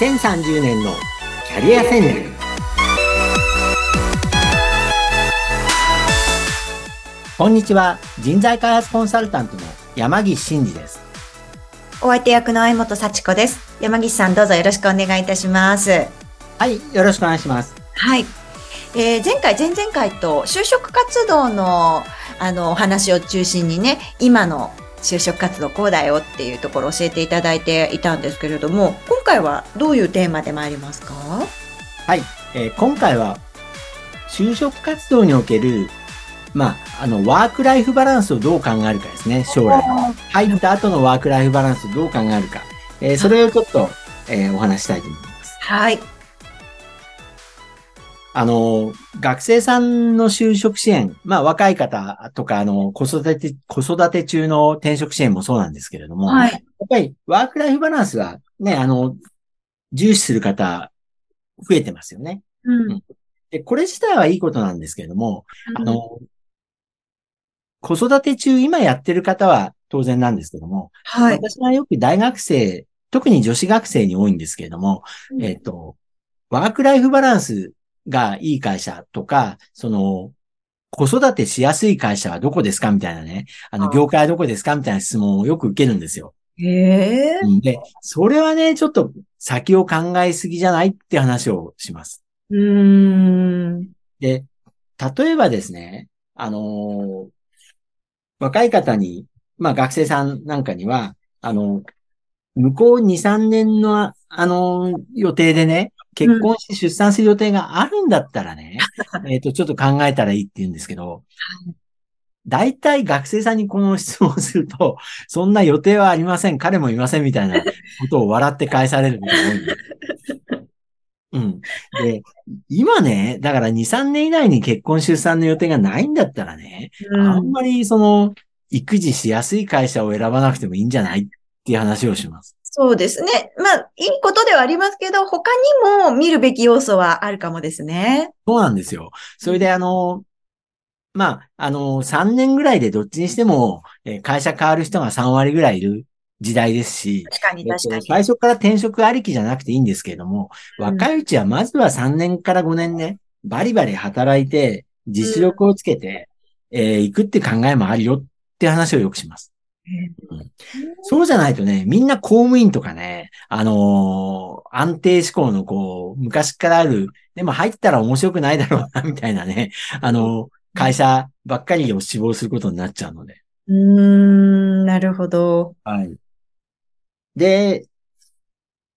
2030年のキャリア戦略。こんにちは。人材開発コンサルタントの山岸真嗣です。お相手役の相本幸子です。山岸さんどうぞよろしくお願いいたします。はいよろしくお願いします。はい。えー、前回、前々回と就職活動のあのお話を中心にね、今の就職活動こうだよっていうところを教えていただいていたんですけれども、今回はどういうテーマで参りますか？はい、えー、今回は就職活動におけるまあ、あの、ワークライフバランスをどう考えるかですね、将来。入った後のワークライフバランスをどう考えるか。えー、それをちょっと、えー、お話したいと思います。はい。あの、学生さんの就職支援、まあ若い方とか、あの、子育て、子育て中の転職支援もそうなんですけれども、はい、やっぱりワークライフバランスはね、あの、重視する方、増えてますよね。うん。で、これ自体はいいことなんですけれども、うん、あの、子育て中、今やってる方は当然なんですけども、はい。私はよく大学生、特に女子学生に多いんですけれども、うん、えっ、ー、と、ワークライフバランスがいい会社とか、その、子育てしやすい会社はどこですかみたいなね。あの、業界はどこですかみたいな質問をよく受けるんですよ。へえ。で、それはね、ちょっと先を考えすぎじゃないって話をします。うん。で、例えばですね、あのー、若い方に、まあ学生さんなんかには、あの、向こう2、3年の、あのー、予定でね、結婚して出産する予定があるんだったらね、うん、えっと、ちょっと考えたらいいって言うんですけど、大体学生さんにこの質問をすると、そんな予定はありません、彼もいませんみたいなことを笑って返されるみたいな。うん。で、今ね、だから2、3年以内に結婚出産の予定がないんだったらね、うん、あんまりその、育児しやすい会社を選ばなくてもいいんじゃないっていう話をします。そうですね。まあ、いいことではありますけど、他にも見るべき要素はあるかもですね。そうなんですよ。それで、あの、まあ、あの、3年ぐらいでどっちにしても、え会社変わる人が3割ぐらいいる時代ですし、確かに確かに。最初から転職ありきじゃなくていいんですけれども、うん、若いうちはまずは3年から5年ね、バリバリ働いて、実力をつけて、うん、えー、行くって考えもあるよって話をよくします。うん、そうじゃないとね、みんな公務員とかね、あのー、安定志向のこう、昔からある、でも入ったら面白くないだろうな、みたいなね、あのー、会社ばっかりを志望することになっちゃうので。うーん、なるほど。はい。で、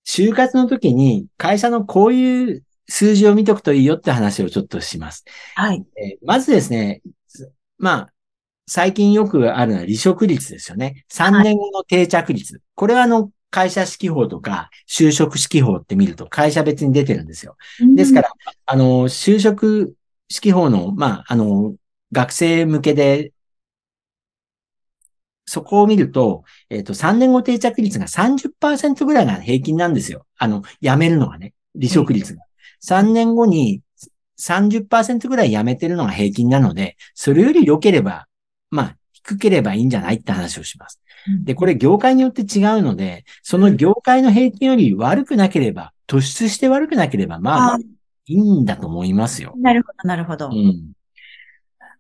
就活の時に会社のこういう数字を見とくといいよって話をちょっとします。はい。えー、まずですね、まあ、最近よくあるのは離職率ですよね。3年後の定着率。はい、これはあの、会社指揮法とか、就職指揮法って見ると会社別に出てるんですよ。ですから、あの、就職指揮法の、まあ、あの、学生向けで、そこを見ると、えっ、ー、と、3年後定着率が30%ぐらいが平均なんですよ。あの、辞めるのがね、離職率が。3年後に30%ぐらい辞めてるのが平均なので、それより良ければまあ、低ければいいんじゃないって話をします。で、これ業界によって違うので、その業界の平均より悪くなければ、突出して悪くなければ、まあ、いいんだと思いますよ。なるほど、なるほど。うん。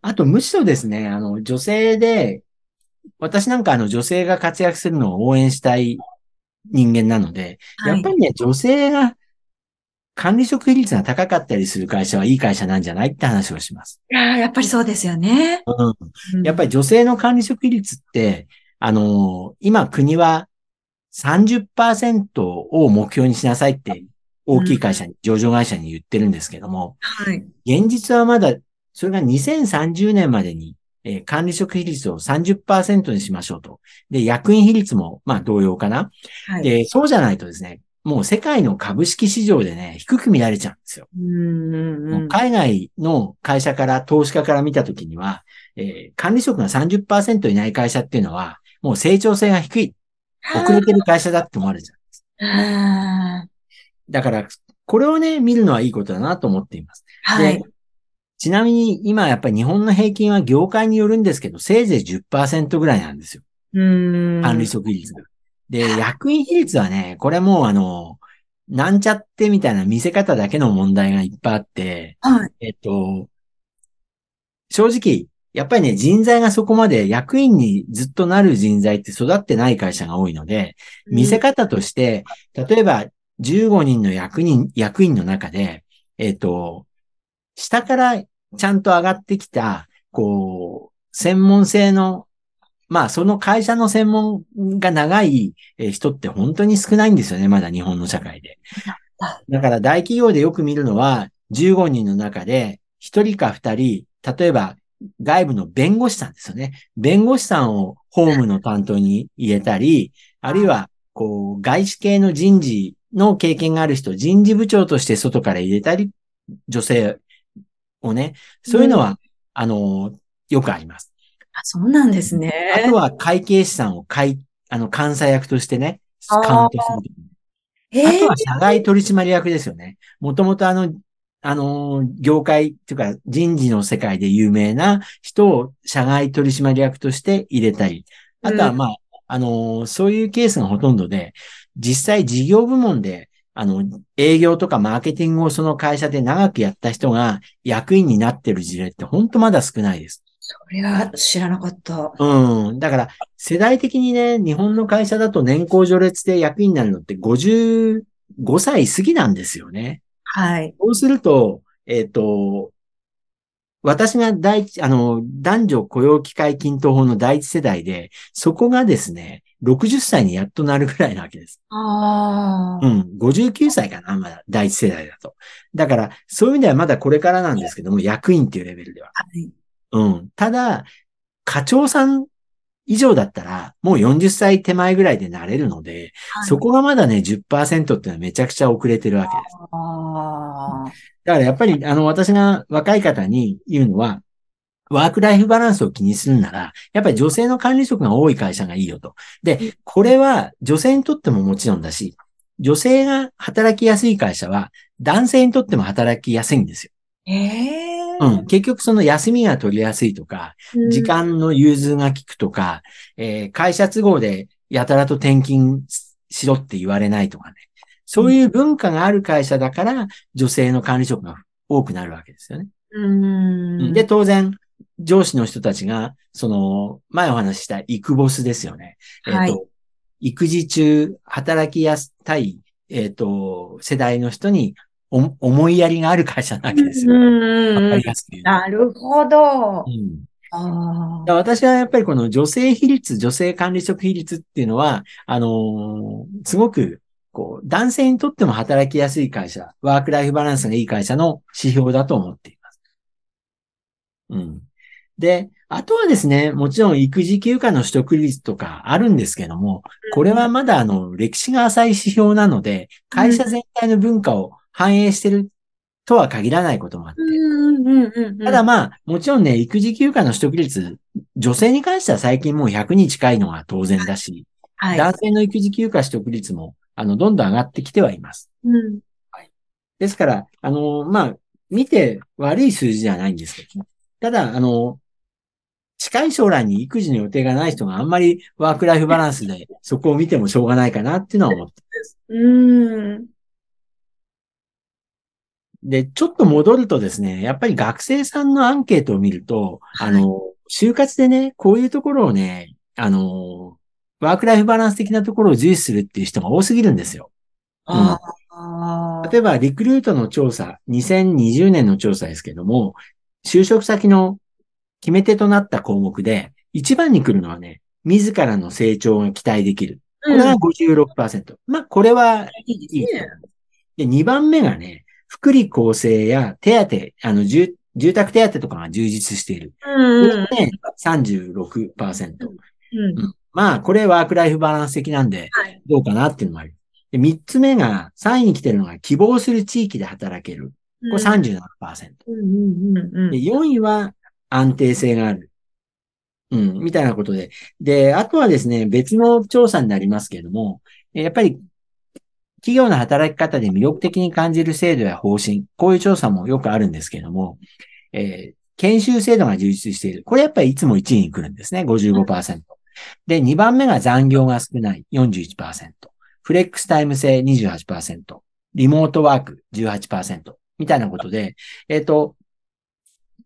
あと、むしろですね、あの、女性で、私なんかあの、女性が活躍するのを応援したい人間なので、やっぱりね、女性が管理職比率が高かったりする会社はいい会社なんじゃないって話をします。いややっぱりそうですよね。うん。やっぱり女性の管理職比率って、あのー、今国は30%を目標にしなさいって大きい会社に、うん、上場会社に言ってるんですけども、はい。現実はまだ、それが2030年までに、えー、管理職比率を30%にしましょうと。で、役員比率も、まあ同様かな。はい。で、そうじゃないとですね、もう世界の株式市場でね、低く見られちゃうんですよ。うん海外の会社から、投資家から見たときには、えー、管理職が30%いない会社っていうのは、もう成長性が低い。遅れてる会社だって思われちゃうんです。だから、これをね、見るのはいいことだなと思っています。はい。ちなみに今やっぱり日本の平均は業界によるんですけど、せいぜい10%ぐらいなんですよ。うん。管理職率が。で、役員比率はね、これもあの、なんちゃってみたいな見せ方だけの問題がいっぱいあって、はい。えっと、正直、やっぱりね、人材がそこまで役員にずっとなる人材って育ってない会社が多いので、見せ方として、例えば15人の役人、役員の中で、えっと、下からちゃんと上がってきた、こう、専門性の、まあ、その会社の専門が長いえー人って本当に少ないんですよね、まだ日本の社会で。だから大企業でよく見るのは、15人の中で、1人か2人、例えば外部の弁護士さんですよね。弁護士さんを法務の担当に入れたり、あるいは、こう、外資系の人事の経験がある人、人事部長として外から入れたり、女性をね、そういうのは、あの、よくあります。あそうなんですね。あとは会計士さんを会、あの、監査役としてね、カウントすると。えーあとは社外取締役ですよね。もともとあの、あのー、業界っていうか人事の世界で有名な人を社外取締役として入れたり、あとはうんまあ、あのー、そういうケースがほとんどで、実際事業部門で、あの、営業とかマーケティングをその会社で長くやった人が役員になってる事例って本当まだ少ないです。それは知らなかった。うん。だから、世代的にね、日本の会社だと年功序列で役員になるのって55歳過ぎなんですよね。はい。そうすると、えっ、と、私が第一、あの、男女雇用機会均等法の第一世代で、そこがですね、60歳にやっとなるぐらいなわけです。ああ。うん。59歳かな、まだ、第一世代だと。だから、そういう意味ではまだこれからなんですけども、役員っていうレベルでは。はい。うん。ただ、課長さん以上だったら、もう40歳手前ぐらいでなれるので、そこがまだね、10%っていうのはめちゃくちゃ遅れてるわけです。だからやっぱり、あの、私が若い方に言うのは、ワークライフバランスを気にするなら、やっぱり女性の管理職が多い会社がいいよと。で、これは女性にとってももちろんだし、女性が働きやすい会社は男性にとっても働きやすいんですよ。ええうん。結局その休みが取りやすいとか、時間の融通が効くとか、えー会社都合でやたらと転勤しろって言われないとかね。そういう文化がある会社だから、女性の管理職が多くなるわけですよね。うん。で、当然、上司の人たちが、その、前お話しした育ボスですよね。えっ、はいと、育児中、働きやすい、えっ、と、世代の人にお思いやりがある会社なわけですよ。うんわかりやす。なるほどう。んあ私はやっぱりこの女性比率、女性管理職比率っていうのは、あのーすごく、こう、男性にとっても働きやすい会社、ワークライフバランスがいい会社の指標だと思っています。うん。で、あとはですね、もちろん育児休暇の取得率とかあるんですけども、これはまだあの、歴史が浅い指標なので、会社全体の文化を反映してるとは限らないこともあって、うんうんうんうん。ただまあ、もちろんね、育児休暇の取得率、女性に関しては最近もう100に近いのが当然だし、はい。男性の育児休暇取得率も、あの、どんどん上がってきてはいます。うん。ですから、あの、まあ、見て悪い数字ではないんですけどね。ただ、あの、近い将来に育児の予定がない人があんまりワークライフバランスでそこを見てもしょうがないかなっていうのは思って。うん。で、ちょっと戻るとですね、やっぱり学生さんのアンケートを見ると、あの、就活でね、こういうところをね、あの、ワークライフバランス的なところを重視するっていう人が多すぎるんですよ。ああ。例えば、リクルートの調査、2020年の調査ですけども、就職先の決め手となった項目で、一番に来るのはね、自らの成長が期待できる。これが56%。まあ、これはいい。で、2番目がね、福利厚生や手当、あの、住住宅手当とかが充実している。こうんれがね、36%。うん。うんまあ、これワークライフバランス的なんで、はい。どうかなっていうのもある。で、3つ目が、3位に来てるのが、希望する地域で働ける。これ37%。うんうんうんうんで、4位は安定性がある。うん、みたいなことで。で、あとはですね、別の調査になりますけれども、えやっぱり、企業の働き方で魅力的に感じる制度や方針、こういう調査もよくあるんですけれども、えー研修制度が充実している。これやっぱりいつも1位に来るんですね、55%。で、2番目が残業が少ない、41%。フレックスタイム制28%。リモートワーク18%みたいなことで、えっ、と、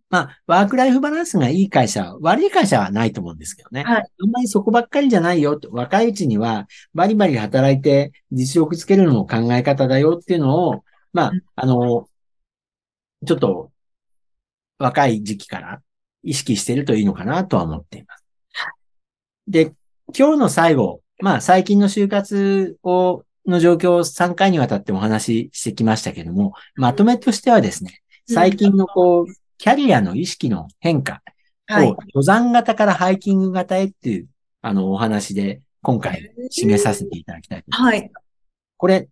まあ、ワークライフバランスがいい会社、悪い会社はないと思うんですけどね。はいあんまりそこばっかりじゃないよと。若いうちにはバリバリ働いて実力つけるのも考え方だよっていうのを、まあうん、あの、ちょっと若い時期から意識してるといいのかなとは思っています。で、今日の最後、まあ最近の就活を、の状況を3回にわたってお話ししてきましたけども、まとめとしてはですね、最近のこう、キャリアの意識の変化はいを。登山型からハイキング型へっていう、あの、お話で今回締めさせていただきたいと思います。はい。これ、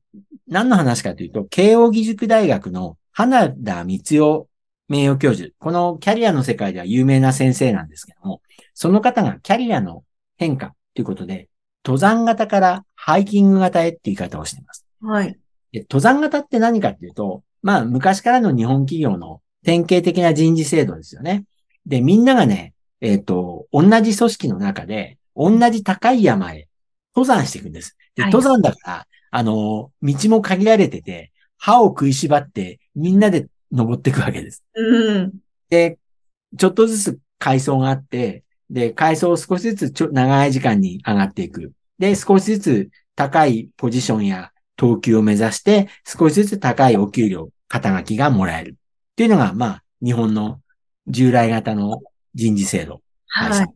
何の話かというと、慶応義塾大学の花田光代名誉教授。このキャリアの世界では有名な先生なんですけども、その方がキャリアの変化ということで、登山型からハイキング型へって言い方をしています。はい。で登山型って何かっていうと、まあ昔からの日本企業の典型的な人事制度ですよね。で、みんながね、えっ、と、同じ組織の中で、同じ高い山へ登山していくんです。で、はい登山だから、あの、道も限られてて、歯を食いしばってみんなで登っていくわけです。うん。で、ちょっとずつ階層があって、で、階層を少しずつちょ長い時間に上がっていく。で、少しずつ高いポジションや等級を目指して、少しずつ高いお給料、肩書きがもらえる。っていうのが、まあ、日本の従来型の人事制度。はい。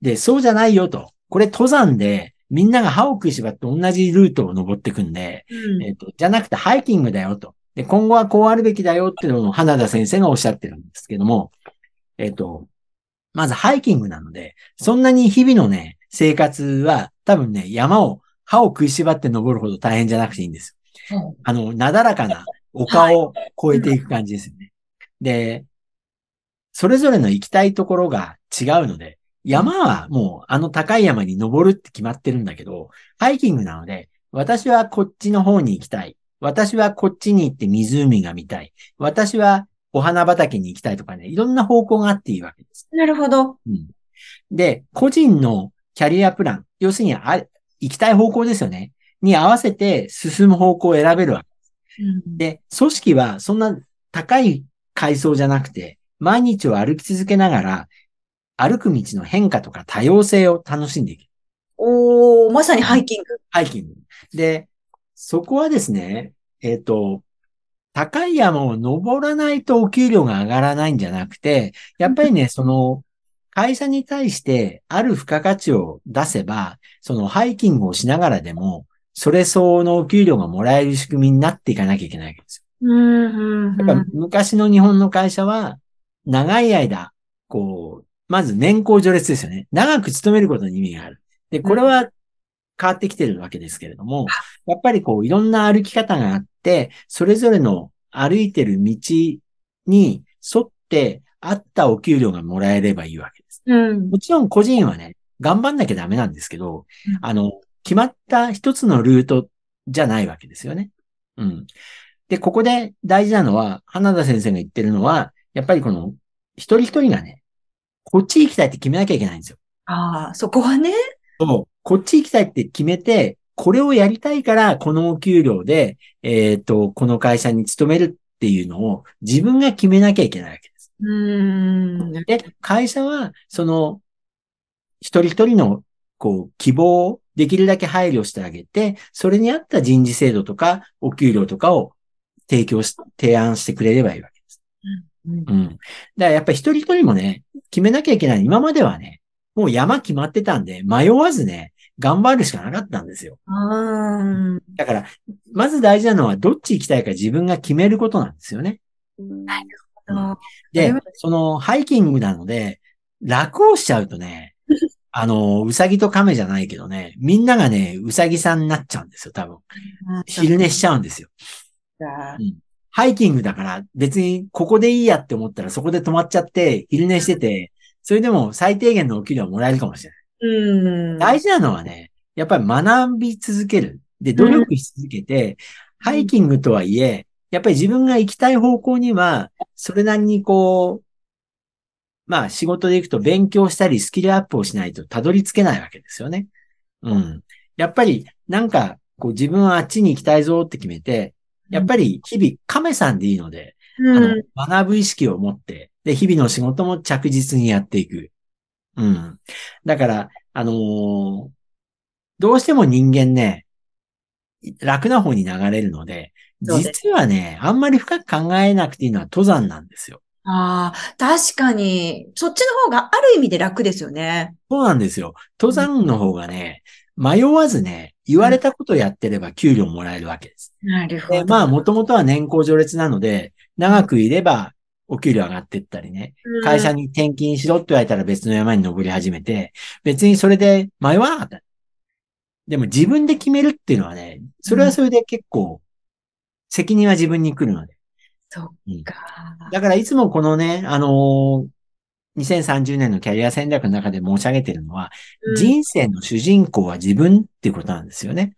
で、そうじゃないよと。これ登山で、みんなが歯を食いしばって同じルートを登っていくんで、うんえっ、と、じゃなくてハイキングだよと。で、今後はこうあるべきだよっていうのを花田先生がおっしゃってるんですけども、えっ、と、まずハイキングなので、そんなに日々のね、生活は多分ね、山を歯を食いしばって登るほど大変じゃなくていいんですよ。あの、なだらかな丘を越えていく感じですよね。で、それぞれの行きたいところが違うので、山はもうあの高い山に登るって決まってるんだけど、ハイキングなので、私はこっちの方に行きたい。私はこっちに行って湖が見たい。私はお花畑に行きたいとかね、いろんな方向があっていいわけです。なるほど。うん、で、個人のキャリアプラン、要するにあ行きたい方向ですよね。に合わせて進む方向を選べるわけ。うんで、組織はそんな高い階層じゃなくて、毎日を歩き続けながら、歩く道の変化とか多様性を楽しんでいく。おー、まさにハイキング。ハイキング。で、そこはですね、えっ、と、高い山を登らないとお給料が上がらないんじゃなくて、やっぱりね、その、会社に対してある付加価値を出せば、そのハイキングをしながらでも、それ相応のお給料がもらえる仕組みになっていかなきゃいけないわけですよ。うん、うん、やっぱ昔の日本の会社は、長い間、こう、まず年功序列ですよね。長く勤めることに意味がある。で、これは変わってきてるわけですけれども、やっぱりこう、いろんな歩き方があって、それぞれの歩いてる道に沿って合ったお給料がもらえればいいわけです。うん。もちろん個人はね、頑張んなきゃダメなんですけどうん、あの、決まった一つのルートじゃないわけですよね。うん。で、ここで大事なのは、花田先生が言ってるのは、やっぱりこの、一人一人がね、こっち行きたいって決めなきゃいけないんですよ。ああ、そこはね。そう。こっち行きたいって決めて、これをやりたいから、このお給料で、えっ、と、この会社に勤めるっていうのを自分が決めなきゃいけないわけです。うん。で、会社は、その、一人一人の、こう、希望をできるだけ配慮してあげて、それに合った人事制度とか、お給料とかを提供し、提案してくれればいいわけです。うんうん。だからやっぱり一人一人もね、決めなきゃいけない。今まではね、もう山決まってたんで、迷わずね、頑張るしかなかったんですよ。だから、まず大事なのは、どっち行きたいか自分が決めることなんですよね。あでそれは、その、ハイキングなので、楽をしちゃうとね、あの、うさぎと亀じゃないけどね、みんながね、うさぎさんになっちゃうんですよ、多分。昼寝しちゃうんですよ。ゃハイキングだから、別にここでいいやって思ったらそこで止まっちゃって、昼寝してて、それでも最低限のお給料もらえるかもしれない。うん。大事なのはね、やっぱり学び続ける。で、努力し続けて、ハイキングとはいえ、やっぱり自分が行きたい方向には、それなりにこう、まあ仕事で行くと勉強したりスキルアップをしないとたどり着けないわけですよね。うん。やっぱりなんか、こう自分はあっちに行きたいぞって決めて、やっぱり日々亀さんでいいので、うんあの、学ぶ意識を持って、で、日々の仕事も着実にやっていく。うん。だから、あのーどうしても人間ね、楽な方に流れるので、実はね、あんまり深く考えなくていいのは登山なんですよ。ああ、確かに、そっちの方がある意味で楽ですよね。そうなんですよ。登山の方がね、迷わずね、言われたことやってれば給料もらえるわけです。なるほで、まあ、もともとは年功序列なので、長くいればお給料上がっていったりね、会社に転勤しろって言われたら別の山に登り始めて、別にそれで迷わなかった。でも自分で決めるっていうのはね、それはそれで結構、責任は自分に来るので。そっうんか。だからいつもこのね、あのー2030年のキャリア戦略の中で申し上げてるのは、人生の主人公は自分っていうことなんですよね。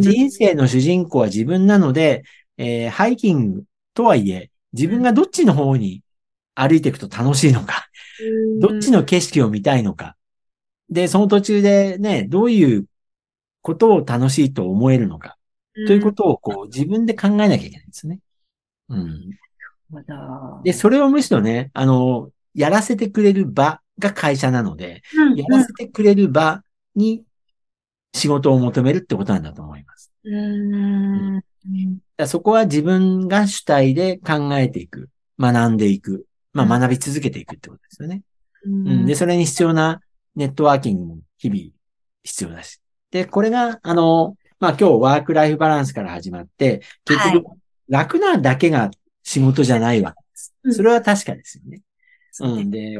人生の主人公は自分なので、えーハイキングとはいえ、自分がどっちの方に歩いていくと楽しいのか、どっちの景色を見たいのか、で、その途中でね、どういうことを楽しいと思えるのか、ということをこう自分で考えなきゃいけないんですね。うん。で、それをむしろね、あの、やらせてくれる場が会社なので、やらせてくれる場に仕事を求めるってことなんだと思います。うん。だからそこは自分が主体で考えていく、学んでいく、まあ学び続けていくってことですよね。うん、で、それに必要なネットワーキングも日々必要だし。で、これが、あの、まあ今日ワークライフバランスから始まって、結局、楽なだけが仕事じゃないわけです。それは確かですよね。うん。で、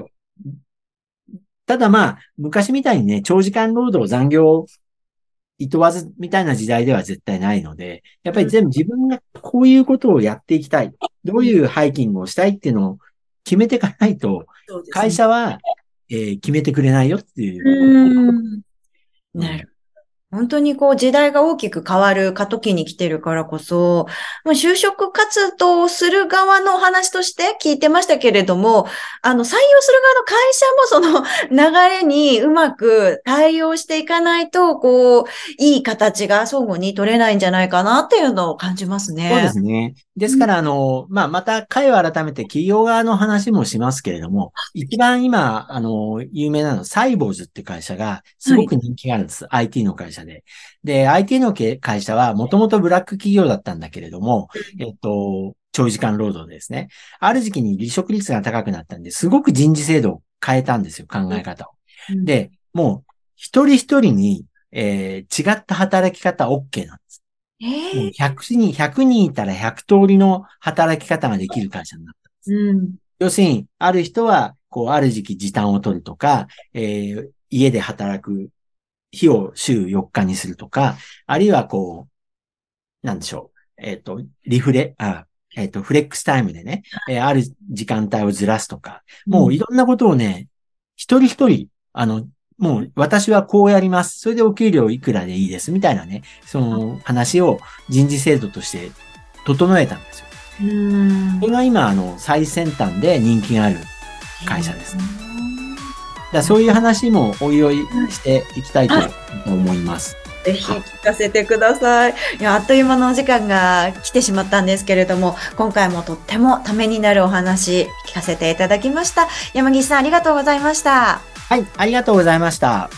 ただまあ、昔みたいにね、長時間労働残業いとわずみたいな時代では絶対ないので、やっぱり全部自分がこういうことをやっていきたい。どういうハイキングをしたいっていうのを決めていかないと、会社は、えー決めてくれないよっていう。うん。なる。本当にこう時代が大きく変わる過渡期に来てるからこそ、もう就職活動をする側のお話として聞いてましたけれども、あの採用する側の会社もその流れにうまく対応していかないと、こう、いい形が相互に取れないんじゃないかなっていうのを感じますね。そうですね。ですから、あの、まあ、また回を改めて企業側の話もしますけれども、一番今、あの、有名なのはサイボーズって会社がすごく人気があるんです。IT の会社で。で、IT のけ会社はもともとブラック企業だったんだけれども、えっと、長時間労働ですね。ある時期に離職率が高くなったんで、すごく人事制度を変えたんですよ、考え方を。うん、で、もう、一人一人に、えー違った働き方 OK なんです。えもうー100人、100人いたら100通りの働き方ができる会社になった。うん。要するに、ある人は、こう、ある時期時短を取るとか、えー家で働く日を週4日にするとか、あるいはこう、なんでしょう、えっ、と、リフレ、あ、えっ、と、フレックスタイムでね、えーある時間帯をずらすとか、もういろんなことをね、一人一人、あの、もう私はこうやります。それでお給料いくらでいいです。みたいなね、その話を人事制度として整えたんですよ。うんこれが今、あの、最先端で人気がある。会社ですだからそういう話もおいおいしていきたいと思います。ぜひ聞かせてください。いや、あっという間のお時間が来てしまったんですけれども、今回もとってもためになるお話聞かせていただきました。山岸さんありがとうございました。はい、ありがとうございました。